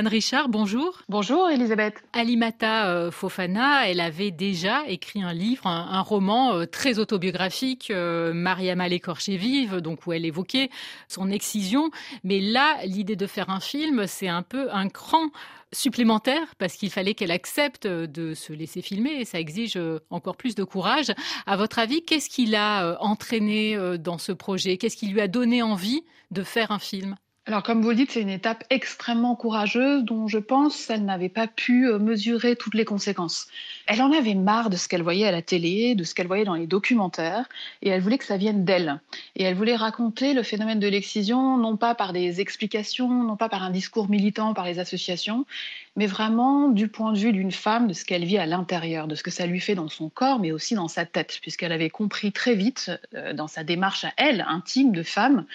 Anne Richard, bonjour. Bonjour Elisabeth. Alimata euh, Fofana, elle avait déjà écrit un livre, un, roman euh, très autobiographique, euh, Mariama l'écorchée vive, donc où elle évoquait son excision. Mais là, l'idée de faire un film, c'est un peu un cran supplémentaire parce qu'il fallait qu'elle accepte de se laisser filmer et ça exige encore plus de courage. À votre avis, qu'est-ce qui l'a entraîné dans ce projet? Qu'est-ce qui lui a donné envie de faire un film? Alors, comme vous le dites, c'est une étape extrêmement courageuse dont je pense qu'elle n'avait pas pu euh, mesurer toutes les conséquences. Elle en avait marre de ce qu'elle voyait à la télé, de ce qu'elle voyait dans les documentaires, et elle voulait que ça vienne d'elle. Et elle voulait raconter le phénomène de l'excision, non pas par des explications, non pas par un discours militant par les associations, mais vraiment du point de vue d'une femme, de ce qu'elle vit à l'intérieur, de ce que ça lui fait dans son corps, mais aussi dans sa tête, puisqu'elle avait compris très vite, euh, dans sa démarche à elle, intime de femme,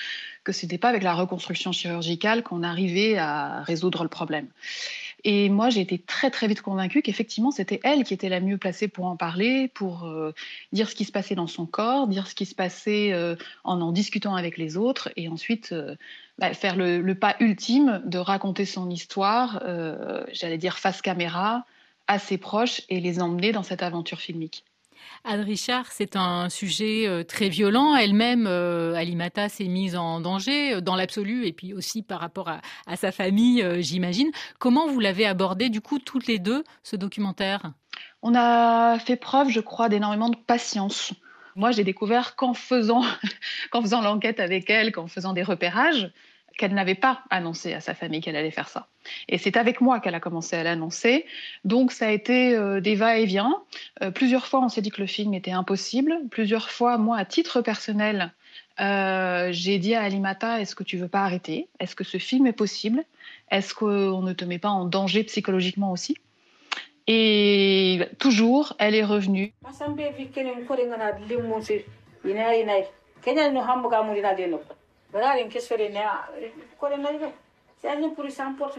que ce n'était pas avec la reconstruction chirurgicale qu'on arrivait à résoudre le problème. Et moi, j'ai été très très vite convaincue qu'effectivement, c'était elle qui était la mieux placée pour en parler, pour euh, dire ce qui se passait dans son corps, dire ce qui se passait euh, en en discutant avec les autres, et ensuite euh, bah, faire le, le, pas ultime de raconter son histoire, j'allais dire face caméra, à ses proches, et les emmener dans cette aventure filmique. Anne Richard, c'est un sujet euh, très violent. Elle-même, euh, Alimata, s'est mise en danger euh, dans l'absolu et puis aussi par rapport à, sa famille, j'imagine. Comment vous l'avez abordé, du coup, toutes les deux, ce documentaire? On a fait preuve, je crois, d'énormément de patience. Moi, j'ai découvert qu'en faisant, qu'en faisant l'enquête avec elle, qu'en faisant des repérages, qu'elle n'avait pas annoncé à sa famille qu'elle allait faire ça. Et c'est avec moi qu'elle a commencé à l'annoncer. Donc ça a été euh, des va-et-vient. Euh, plusieurs fois, on s'est dit que le film était impossible. Plusieurs fois, moi, à titre personnel, euh, j'ai dit à Alimata, est-ce que tu veux pas arrêter? Est-ce que ce film est possible? Est-ce qu'on ne te met pas en danger psychologiquement aussi? Et toujours, elle est revenue. बड़ा रिंकेश्वरी ने कोणी नाही त्याने पुरुषांपूर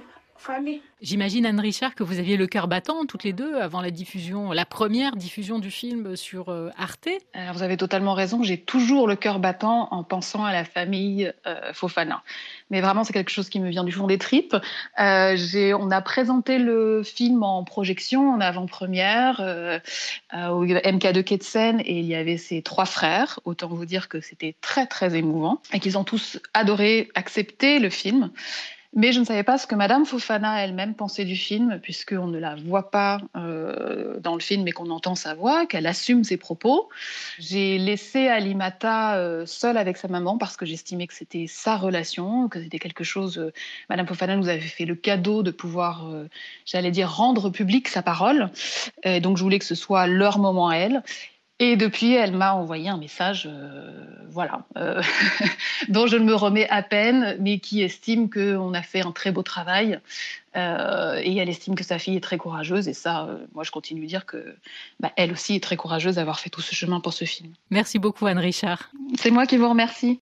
J'imagine, Anne Richard, que vous aviez le cœur battant toutes les deux avant la diffusion, la première diffusion du film sur euh, Arte. Alors, vous avez totalement raison, j'ai toujours le cœur battant en pensant à la famille euh, Fofana. Mais vraiment, c'est quelque chose qui me vient du fond des tripes. Euh, on a présenté le film en projection, en avant-première, au MK2 Ketsen, et il y avait ses trois frères. Autant vous dire que c'était très, très émouvant et qu'ils ont tous adoré, accepté le film. Mais je ne savais pas ce que Madame Fofana elle-même pensait du film, puisqu'on ne la voit pas euh, dans le film, mais qu'on entend sa voix, qu'elle assume ses propos. J'ai laissé Alimata euh, seule avec sa maman parce que j'estimais que c'était sa relation, que c'était quelque chose. Euh, Madame Fofana nous avait fait le cadeau de pouvoir, j'allais dire, rendre public sa parole. Donc je voulais que ce soit leur moment à elle. Et depuis, elle m'a envoyé un message, euh, voilà, euh, dont je ne me remets à peine, mais qui estime qu'on a fait un très beau travail. Euh, et elle estime que sa fille est très courageuse. Et ça, moi, je continue de dire que bah, elle aussi est très courageuse d'avoir fait tout ce chemin pour ce film. Merci beaucoup, Anne Richard. C'est moi qui vous remercie.